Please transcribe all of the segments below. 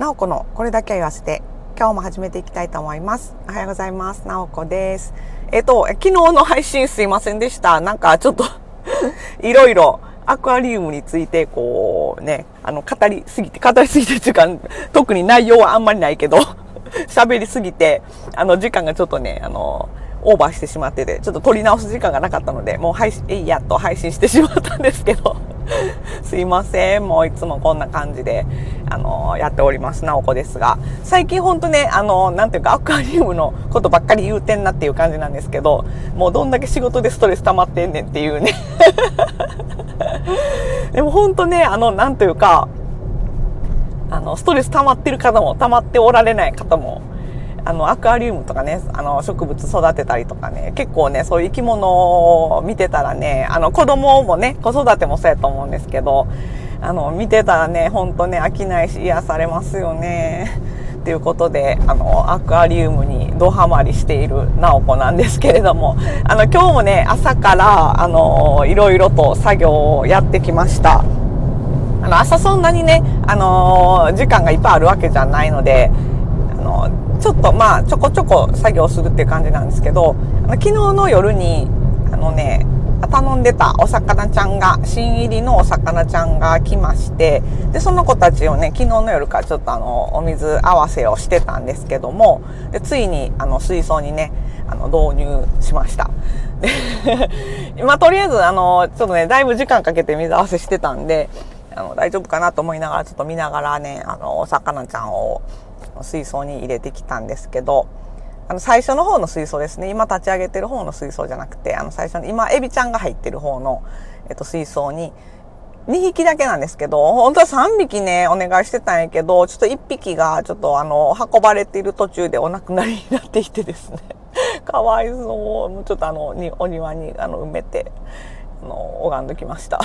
なおこのこれだけは言わせて、今日も始めていきたいと思います。おはようございます。なおこです。えっと、昨日の配信すいませんでした。なんかちょっと いろいろアクアリウムについてこうね、あの、語りすぎて、語りすぎてっていうか、特に内容はあんまりないけど、喋りすぎて、あの、時間がちょっとね、あの、オーバーしてしまってて、ちょっと撮り直す時間がなかったので、もう配信、えいやっと配信してしまったんですけど、すいません。もういつもこんな感じで、あの、やっております、なおこですが、最近ほんとね、あの、なんていうか、アクアリウムのことばっかり言うてんなっていう感じなんですけど、もうどんだけ仕事でストレス溜まってんねんっていうね。でもほんとね、あの、なんというか、あの、ストレス溜まってる方も、溜まっておられない方も、あの、アクアリウムとかね、あの、植物育てたりとかね、結構ね、そういう生き物を見てたらね、あの、子供もね、子育てもそうやと思うんですけど、あの、見てたらね、ほんとね、飽きないし癒されますよね。ということで、あの、アクアリウムにドハマりしているナオコなんですけれども、あの、今日もね、朝から、あの、いろいろと作業をやってきました。あの、朝そんなにね、あの、時間がいっぱいあるわけじゃないので、あの、ちょっとまあちょこちょこ作業するっていう感じなんですけどあの昨日の夜にあのね頼んでたお魚ちゃんが新入りのお魚ちゃんが来ましてでその子たちをね昨日の夜からちょっとあのお水合わせをしてたんですけどもでついにあの水槽にねあの導入しました。で まあとりあえずあのちょっとねだいぶ時間かけて水合わせしてたんであの大丈夫かなと思いながらちょっと見ながらねあのお魚ちゃんを水槽に入れてきたんですけど、あの、最初の方の水槽ですね。今立ち上げてる方の水槽じゃなくて、あの、最初の、今、エビちゃんが入ってる方の、えっと、水槽に、2匹だけなんですけど、本当は3匹ね、お願いしてたんやけど、ちょっと1匹が、ちょっとあの、運ばれている途中でお亡くなりになっていてですね。かわいそう。もうちょっとあの、にお庭にあの埋めて、あの、拝んどきました。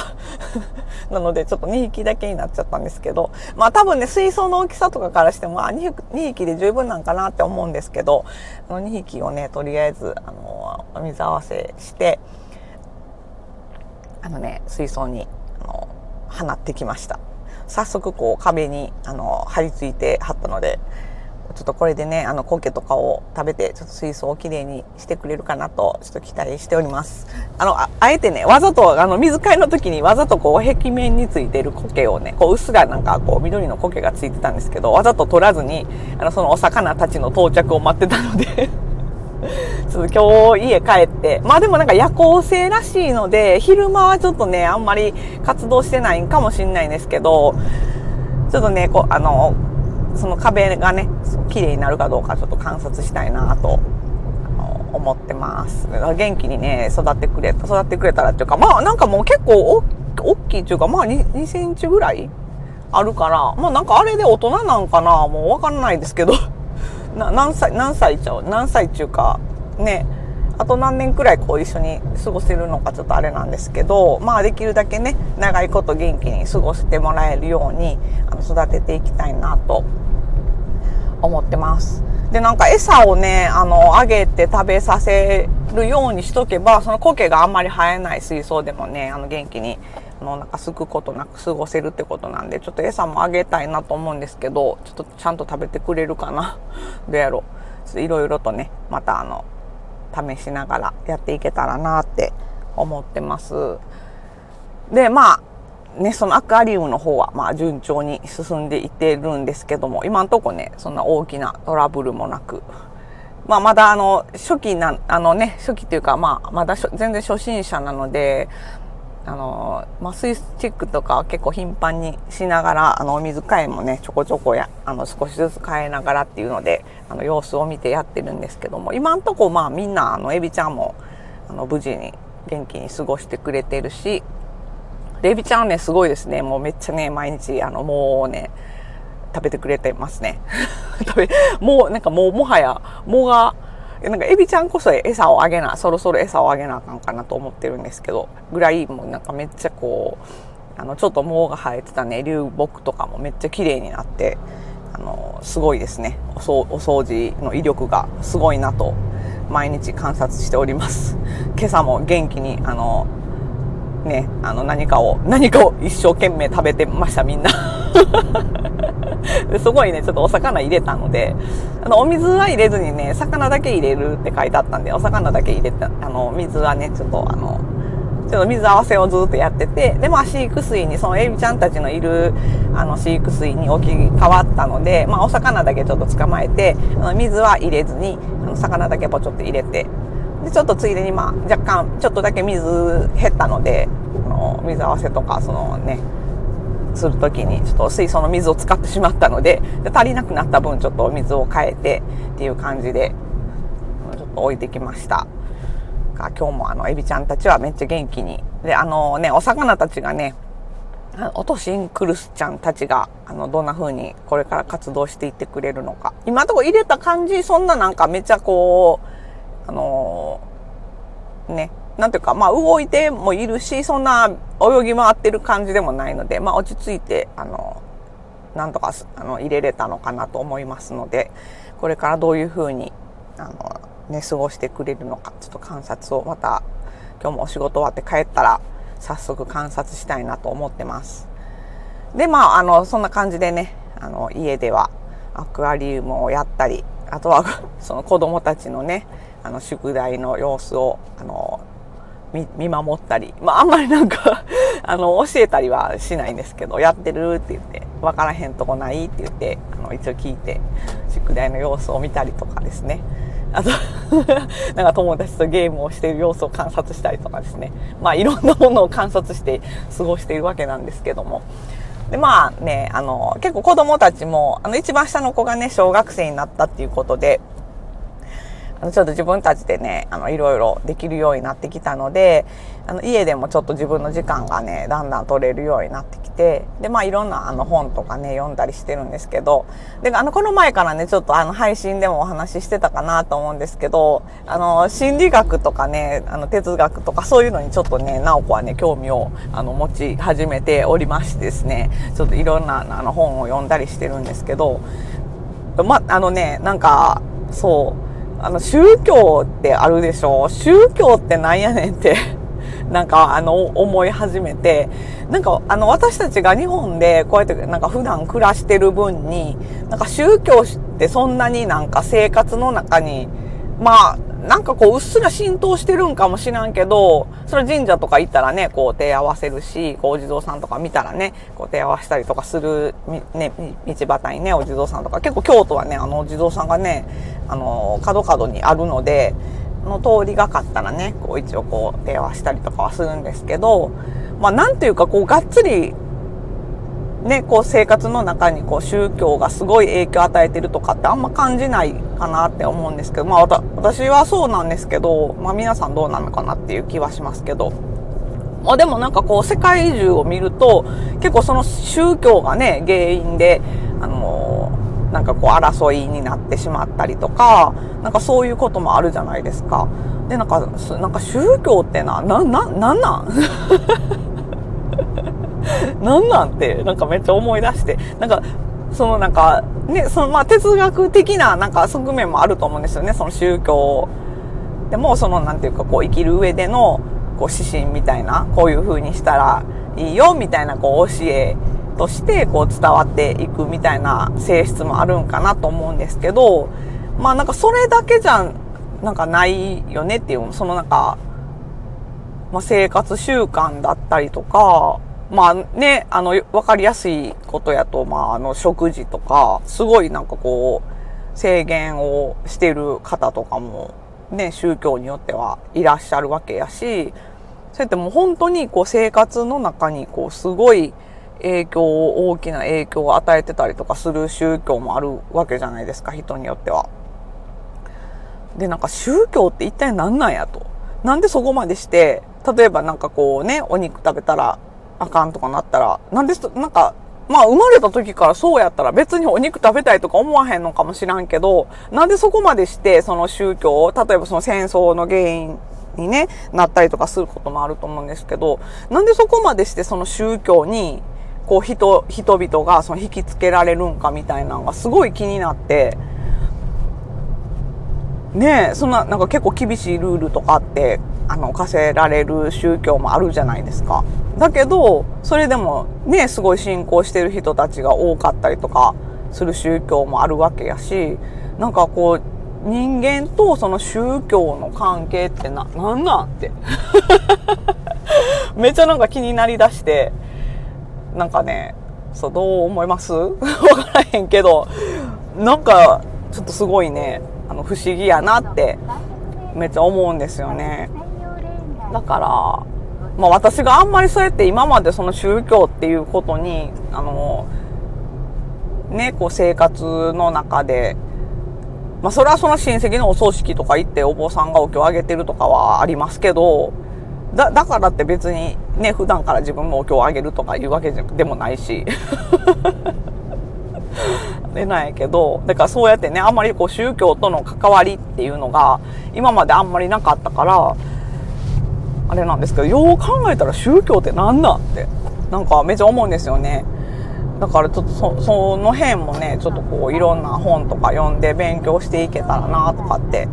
なので、ちょっと2匹だけになっちゃったんですけど、まあ多分ね、水槽の大きさとかからしても、あ 2, 匹で十分なんかなって思うんですけど、あの2匹をね、とりあえず、あの、水合わせして、あのね、水槽に、あの、放ってきました。早速こう壁に、あの、張り付いてはったので、ちょっとこれでね、あの、苔とかを食べて、ちょっと水槽をきれいにしてくれるかなと、ちょっと期待しております。あの、あえてね、わざと、あの、水替えの時にわざとこう、壁面についてる苔をね、こう、うっすらなんかこう、緑の苔がついてたんですけど、わざと取らずに、あの、そのお魚たちの到着を待ってたので ちょっと今日家帰って、まあでもなんか夜行性らしいので、昼間はちょっとね、あんまり活動してないんかもしんないんですけど、ちょっとね、こう、あの、その壁がね、綺麗になるかどうかちょっと観察したいなと思ってます。元気にね、育ってくれ、育ってくれたらっていうか、まあなんかもう結構大きいっていうか、まあ 2, 2センチぐらいあるから、まあなんかあれで大人なんかな、もうわかんないですけど、な何歳、何歳ちゃう？何歳っていうか、ね、あと何年くらいこう一緒に過ごせるのかちょっとあれなんですけど、まあできるだけね、長いこと元気に過ごしてもらえるように、あの育てていきたいなと思ってます。で、なんか餌をね、あの、あげて食べさせるようにしとけば、その苔があんまり生えない水槽でもね、あの、元気に、あの、なんかすくことなく過ごせるってことなんで、ちょっと餌もあげたいなと思うんですけど、ちょっとちゃんと食べてくれるかな。どうやろう。いろいろとね、またあの、試しながらやっていけたらなって思ってます。で、まあ、ね、そのアクアリウムの方は、まあ、順調に進んでいってるんですけども、今んとこね、そんな大きなトラブルもなく、まあ、まだあの、初期な、あのね、初期というか、まあ、まだ全然初心者なので、あの、まあ、スチックとか結構頻繁にしながら、あの、お水替えもね、ちょこちょこや、あの、少しずつ変えながらっていうので、あの、様子を見てやってるんですけども、今んとこ、まあ、みんな、あの、エビちゃんも、あの、無事に元気に過ごしてくれてるし、エビちゃんね、すごいですね。もうめっちゃね、毎日、あの、もうね、食べてくれてますね。食べ、もう、なんかもう、もはや、もが、なんかエビちゃんこそ餌をあげな、そろそろ餌をあげなあかんかなと思ってるんですけど、ぐらい、もうなんかめっちゃこう、あの、ちょっと毛が生えてたね、流木とかもめっちゃ綺麗になって、あの、すごいですね。お掃除の威力がすごいなと、毎日観察しております。今朝も元気に、あの、ね、あの何かを、何かを一生懸命食べてました、みんな。すごいね、ちょっとお魚入れたので、あの、お水は入れずにね、魚だけ入れるって書いてあったんで、お魚だけ入れた、あの、水はね、ちょっとあの、ちょっと水合わせをずっとやってて、で、まあ飼育水に、そのエビちゃんたちのいる、あの、飼育水に置き換わったので、まあお魚だけちょっと捕まえて、あの水は入れずに、あの魚だけポチョって入れて、で、ちょっとついでにまあ若干、ちょっとだけ水減ったので、あの、水合わせとか、そのね、するときにちょっと水槽の水を使ってしまったので足りなくなった分ちょっとお水を変えてっていう感じでちょっと置いてきました。今日もあのエビちゃんたちはめっちゃ元気に。であのねお魚たちがねオトシンクルスちゃんたちがあのどんな風にこれから活動していってくれるのか。今のとこ入れた感じそんななんかめっちゃこうあのねなんていうか、まあ動いてもいるし、そんな泳ぎ回ってる感じでもないので、まあ落ち着いて、あの、なんとかあの入れれたのかなと思いますので、これからどういうふうに、あの、ね、過ごしてくれるのか、ちょっと観察をまた、今日もお仕事終わって帰ったら、早速観察したいなと思ってます。で、まあ、あの、そんな感じでね、あの、家ではアクアリウムをやったり、あとは、その子供たちのね、あの、宿題の様子を、あの、見守ったり、まあ、あんまりなんか あの、教えたりはしないんですけど、やってるって言って、わからへんとこないって言って、あの、一応聞いて、宿題の様子を見たりとかですね。あと なんか友達とゲームをしている様子を観察したりとかですね。まあ、いろんなものを観察して過ごしているわけなんですけども。で、まあね、あの、結構子供たちも、あの、一番下の子がね、小学生になったっていうことで、あのちょっと自分たちでね、あの、いろいろできるようになってきたので、あの、家でもちょっと自分の時間がね、だんだん取れるようになってきて、で、まあ、いろんなあの本とかね、読んだりしてるんですけど、で、あの、この前からね、ちょっとあの、配信でもお話ししてたかなと思うんですけど、あの、心理学とかね、あの、哲学とかそういうのにちょっとね、なおこはね、興味を、あの、持ち始めておりましてですね、ちょっといろんなあの本を読んだりしてるんですけど、ま、あのね、なんか、そう、あの、宗教ってあるでしょ？宗教ってなんやねんって なんか、あの、思い始めて、なんか、あの、私たちが日本でこうやってなんか普段暮らしてる分に、なんか宗教ってそんなになんか生活の中に、まあ、なんかこう、うっすら浸透してるんかもしらんけど、それ神社とか行ったらね、こう手合わせるし、こうお地蔵さんとか見たらね、こう手合わせたりとかする、ね、道端にね、お地蔵さんとか、結構京都はね、あのお地蔵さんがね、あの、角角にあるので、の通りがかったらね、こう一応こう手合わせたりとかはするんですけど、まあなんていうかこうがっつりね、こう生活の中にこう宗教がすごい影響を与えてるとかってあんま感じないかなって思うんですけど、まあ私はそうなんですけど、まあ皆さんどうなのかなっていう気はしますけど。まあでもなんかこう世界中を見ると結構その宗教がね、原因で、あのー、なんかこう争いになってしまったりとか、なんかそういうこともあるじゃないですか。で、なんか、なんか宗教ってな、な、な、なんなん？なんなん？て、なんかめっちゃ思い出して、なんか、そのなんか、ね、そのまあ哲学的ななんか側面もあると思うんですよね、その宗教でも、そのなんていうかこう生きる上でのこう指針みたいな、こういう風にしたらいいよみたいなこう教えとしてこう伝わっていくみたいな性質もあるんかなと思うんですけど、まあなんかそれだけじゃなんかないよねっていう、そのなんか、まあ生活習慣だったりとか、まあね、あの、わかりやすいことやと、まあ、あの、食事とか、すごいなんかこう、制限をしてる方とかも、ね、宗教によってはいらっしゃるわけやし、そうやってもう本当にこう生活の中にこうすごい影響を、大きな影響を与えてたりとかする宗教もあるわけじゃないですか、人によっては。で、なんか宗教って一体何なんやと。なんでそこまでして、例えばなんかこうね、お肉食べたらあかんとかなったら、なんで、なんか、まあ生まれた時からそうやったら別にお肉食べたいとか思わへんのかもしらんけど、なんでそこまでしてその宗教を、例えばその戦争の原因にね、なったりとかすることもあると思うんですけど、なんでそこまでしてその宗教に、こう人、人々がその引きつけられるんかみたいなのがすごい気になって、ねえ、そんな、なんか結構厳しいルールとかあって、あの、課せられる宗教もあるじゃないですか。だけど、それでもね、すごい信仰してる人たちが多かったりとかする宗教もあるわけやしなんかこう人間とその宗教の関係ってな、なんなんって。めっちゃなんか気になりだして、なんかね、そう、どう思います？わからへんけど、なんか、ちょっとすごいね、あの、不思議やなって、めっちゃ思うんですよね。だから、まあ私があんまりそうやって今までその宗教っていうことに、あの、ね、こう生活の中でまあ、それはその親戚のお葬式とか行ってお坊さんがお経をあげてるとかはありますけど、だ、だからって別にね、普段から自分もお経をあげるとかいうわけでもないし。でないけど、だからそうやってね、あんまりこう宗教との関わりっていうのが今まであんまりなかったから、あれなんですけど、よう考えたら宗教って何なんって、なんかめっちゃ思うんですよね。だからちょっとそその辺もねちょっとこういろんな本とか読んで勉強していけたらなとかって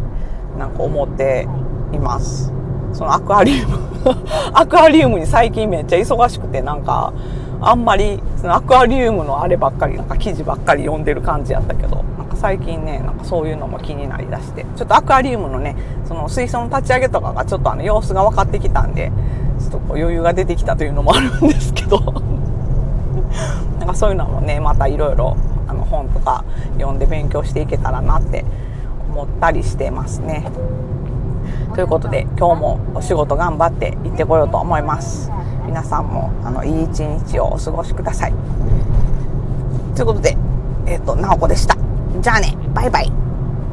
なんか思っています。そのアクアリウム。アクアリウムに最近めっちゃ忙しくてなんかあんまりそのアクアリウムのあればっかりなんか記事ばっかり読んでる感じやったけど。最近ねなんかそういうのも気になりだしてちょっとアクアリウムのねその水槽の立ち上げとかがちょっとあの様子が分かってきたんでちょっとこう余裕が出てきたというのもあるんですけど なんかそういうのもねまたいろいろ本とか読んで勉強していけたらなって思ったりしてますね。ということで今日もお仕事頑張って行ってこようと思います。皆さんもあのいい一日をお過ごしください。ということで、えっ、ー、と、なおこでした。じゃあね、バイバイ。